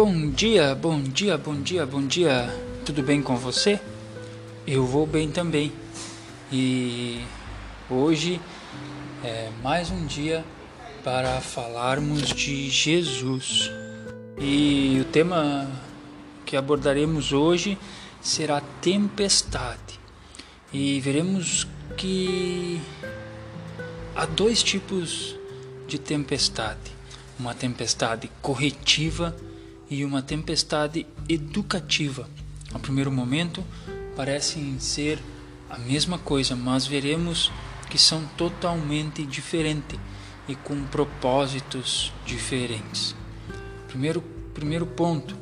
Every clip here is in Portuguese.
Bom dia, bom dia, bom dia, bom dia. Tudo bem com você? Eu vou bem também. E hoje é mais um dia para falarmos de Jesus. E o tema que abordaremos hoje será tempestade. E veremos que há dois tipos de tempestade: uma tempestade corretiva e uma tempestade educativa. Ao primeiro momento, parecem ser a mesma coisa, mas veremos que são totalmente diferentes e com propósitos diferentes. Primeiro, primeiro ponto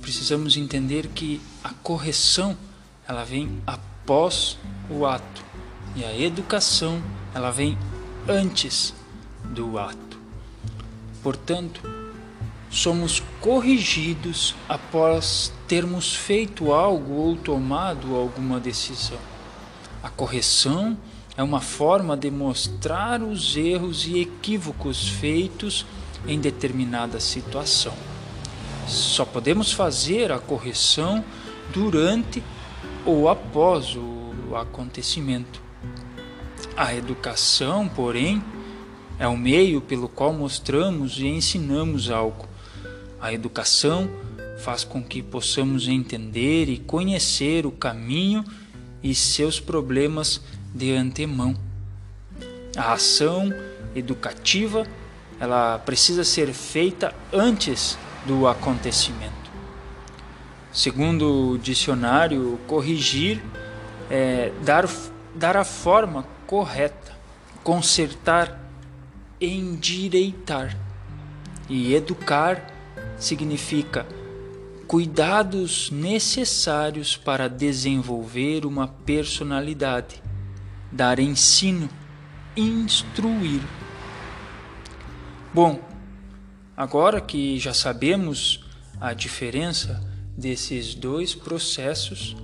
precisamos entender que a correção ela vem após o ato e a educação ela vem antes do ato. Portanto, somos corrigidos após termos feito algo ou tomado alguma decisão. A correção é uma forma de mostrar os erros e equívocos feitos em determinada situação. Só podemos fazer a correção durante ou após o acontecimento. A educação, porém, é o meio pelo qual mostramos e ensinamos algo. A educação faz com que possamos entender e conhecer o caminho e seus problemas de antemão. A ação educativa ela precisa ser feita antes do acontecimento. Segundo o dicionário, corrigir é dar, dar a forma correta, consertar, endireitar. E educar significa cuidados necessários para desenvolver uma personalidade, dar ensino, instruir. Bom, agora que já sabemos a diferença desses dois processos,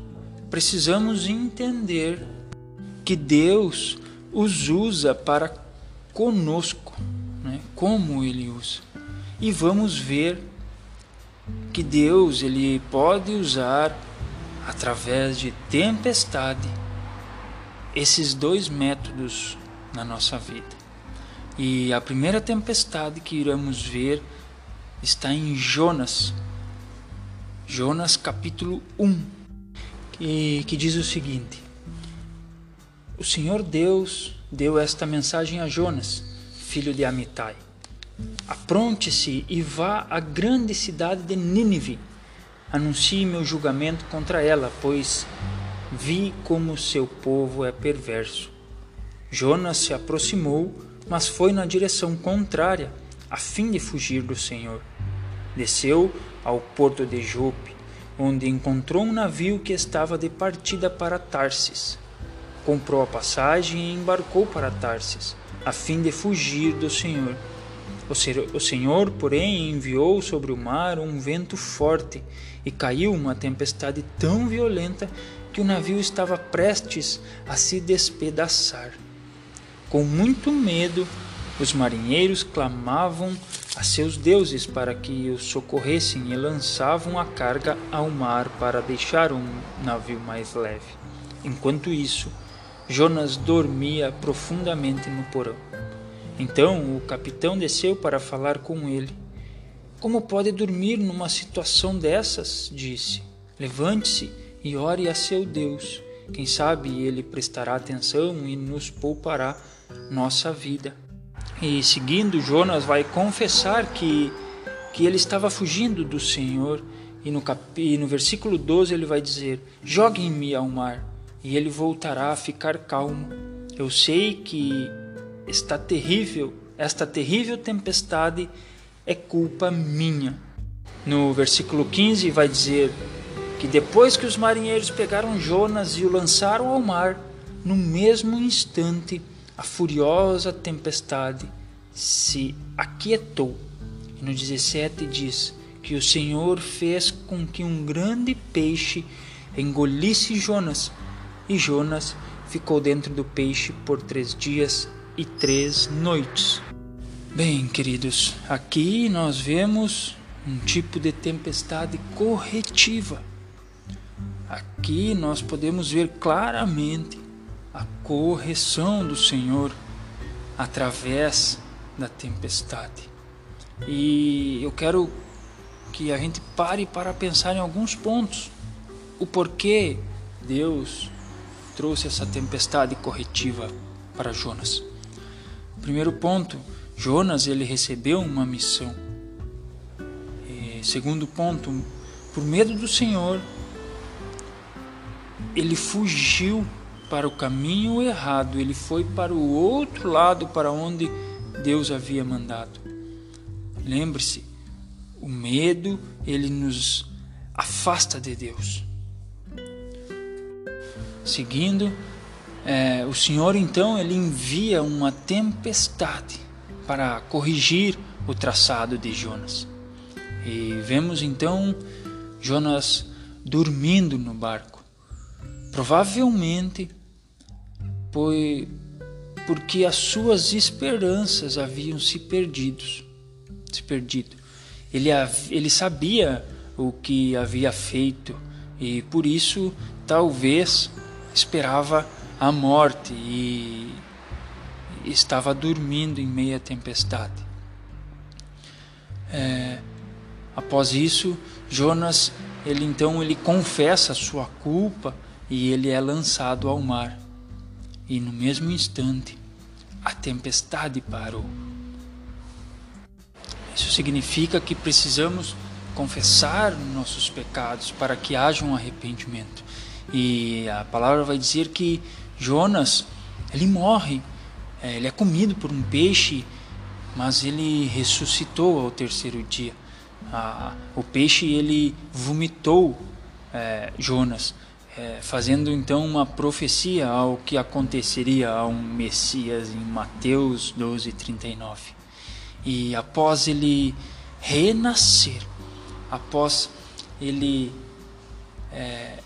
precisamos entender que Deus os usa para conosco, né? como Ele usa. E vamos ver que Deus ele pode usar através de tempestade esses dois métodos na nossa vida. E a primeira tempestade que iremos ver está em Jonas. Jonas capítulo 1, que, que diz o seguinte: O Senhor Deus deu esta mensagem a Jonas, filho de Amitai Apronte-se e vá à grande cidade de Nínive. Anuncie meu julgamento contra ela, pois vi como seu povo é perverso. Jonas se aproximou, mas foi na direção contrária, a fim de fugir do Senhor. Desceu ao porto de Jope, onde encontrou um navio que estava de partida para Tarsis. Comprou a passagem e embarcou para Tarsis, a fim de fugir do Senhor. O Senhor, porém, enviou sobre o mar um vento forte e caiu uma tempestade tão violenta que o navio estava prestes a se despedaçar. Com muito medo, os marinheiros clamavam a seus deuses para que os socorressem e lançavam a carga ao mar para deixar um navio mais leve. Enquanto isso, Jonas dormia profundamente no porão. Então o capitão desceu para falar com ele. Como pode dormir numa situação dessas? disse. Levante-se e ore a seu Deus. Quem sabe ele prestará atenção e nos poupará nossa vida. E seguindo, Jonas vai confessar que, que ele estava fugindo do Senhor. E no, cap... e no versículo 12 ele vai dizer: Joguem-me ao mar, e ele voltará a ficar calmo. Eu sei que está terrível, esta terrível tempestade é culpa minha. No versículo 15 vai dizer que depois que os marinheiros pegaram Jonas e o lançaram ao mar, no mesmo instante a furiosa tempestade se aquietou. E no 17 diz que o Senhor fez com que um grande peixe engolisse Jonas, e Jonas ficou dentro do peixe por três dias e três noites. Bem, queridos, aqui nós vemos um tipo de tempestade corretiva. Aqui nós podemos ver claramente a correção do Senhor através da tempestade. E eu quero que a gente pare para pensar em alguns pontos. O porquê Deus trouxe essa tempestade corretiva para Jonas. Primeiro ponto, Jonas ele recebeu uma missão. E segundo ponto, por medo do Senhor, ele fugiu para o caminho errado, ele foi para o outro lado para onde Deus havia mandado. Lembre-se, o medo ele nos afasta de Deus. Seguindo, é, o Senhor então ele envia uma tempestade para corrigir o traçado de Jonas. E vemos então Jonas dormindo no barco. Provavelmente foi porque as suas esperanças haviam se perdidos, se perdido. Ele, ele sabia o que havia feito e por isso talvez esperava a morte e estava dormindo em meia tempestade. É, após isso, Jonas, ele então ele confessa sua culpa e ele é lançado ao mar. E no mesmo instante, a tempestade parou. Isso significa que precisamos confessar nossos pecados para que haja um arrependimento. E a palavra vai dizer que Jonas, ele morre, é, ele é comido por um peixe, mas ele ressuscitou ao terceiro dia. o peixe ele vomitou é, Jonas, é, fazendo então uma profecia ao que aconteceria a um Messias em Mateus 12, 39. E após ele renascer, após ele é,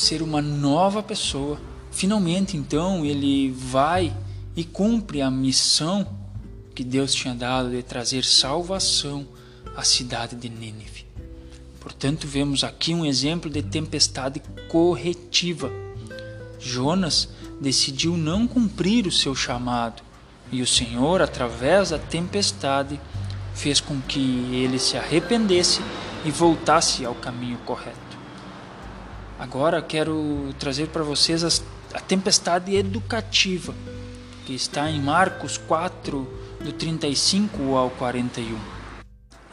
ser uma nova pessoa. Finalmente, então, ele vai e cumpre a missão que Deus tinha dado de trazer salvação à cidade de Nínive. Portanto, vemos aqui um exemplo de tempestade corretiva. Jonas decidiu não cumprir o seu chamado e o Senhor, através da tempestade, fez com que ele se arrependesse e voltasse ao caminho correto. Agora quero trazer para vocês a tempestade educativa, que está em Marcos 4, do 35 ao 41.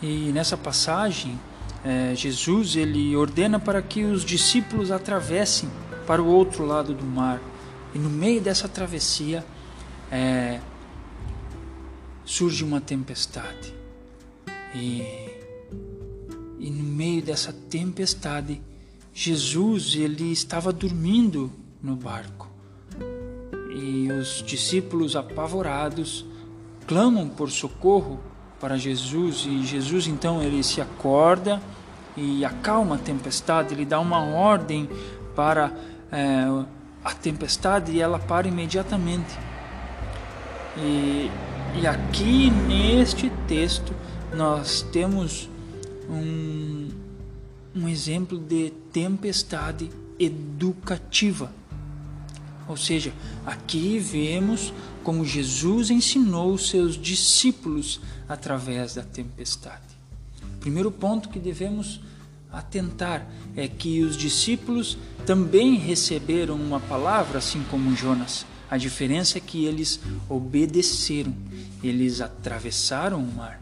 E nessa passagem, é, Jesus ele ordena para que os discípulos atravessem para o outro lado do mar. E no meio dessa travessia é, surge uma tempestade. E, e no meio dessa tempestade, Jesus ele estava dormindo no barco. E os discípulos apavorados clamam por socorro para Jesus. E Jesus então ele se acorda e acalma a tempestade, ele dá uma ordem para é, a tempestade e ela para imediatamente. E, e aqui neste texto nós temos um, um exemplo de tempestade educativa. Ou seja, aqui vemos como Jesus ensinou os seus discípulos através da tempestade. O primeiro ponto que devemos atentar é que os discípulos também receberam uma palavra, assim como Jonas. A diferença é que eles obedeceram, eles atravessaram o mar.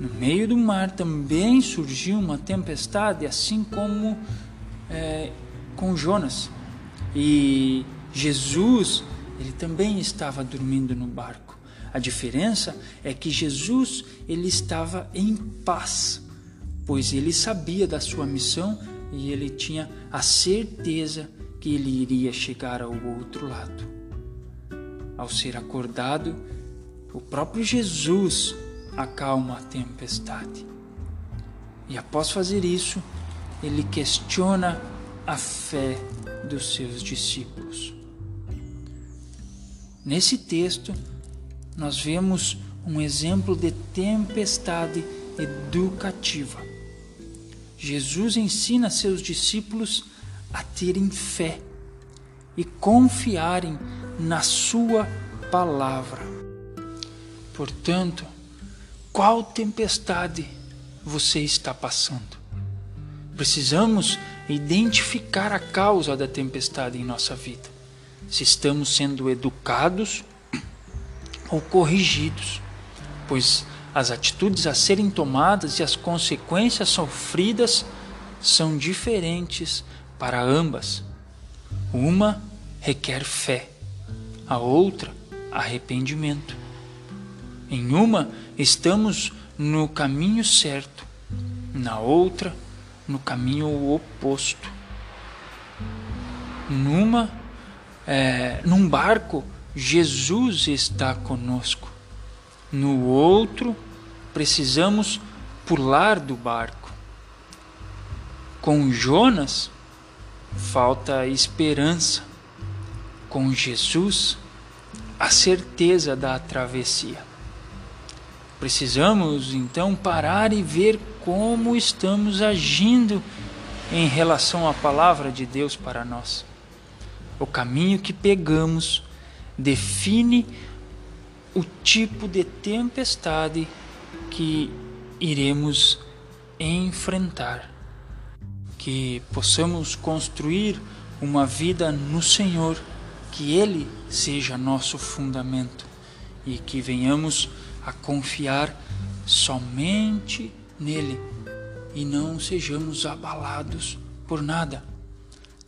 No meio do mar também surgiu uma tempestade, assim como é, com Jonas. E Jesus, ele também estava dormindo no barco. A diferença é que Jesus, ele estava em paz, pois ele sabia da sua missão e ele tinha a certeza que ele iria chegar ao outro lado. Ao ser acordado, o próprio Jesus acalma a tempestade. E após fazer isso, ele questiona a fé dos seus discípulos. Nesse texto, nós vemos um exemplo de tempestade educativa. Jesus ensina seus discípulos a terem fé e confiarem na Sua palavra. Portanto, qual tempestade você está passando? Precisamos identificar a causa da tempestade em nossa vida. Se estamos sendo educados ou corrigidos, pois as atitudes a serem tomadas e as consequências sofridas são diferentes para ambas. Uma requer fé, a outra, arrependimento. Em uma, estamos no caminho certo, na outra, no caminho oposto. Numa, é, num barco, Jesus está conosco. No outro, precisamos pular do barco. Com Jonas, falta esperança. Com Jesus, a certeza da travessia. Precisamos então parar e ver como estamos agindo em relação à palavra de Deus para nós. O caminho que pegamos define o tipo de tempestade que iremos enfrentar. Que possamos construir uma vida no Senhor, que Ele seja nosso fundamento e que venhamos a confiar somente nele e não sejamos abalados por nada.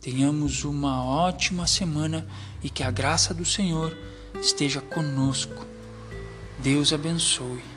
Tenhamos uma ótima semana e que a graça do Senhor esteja conosco Deus abençoe.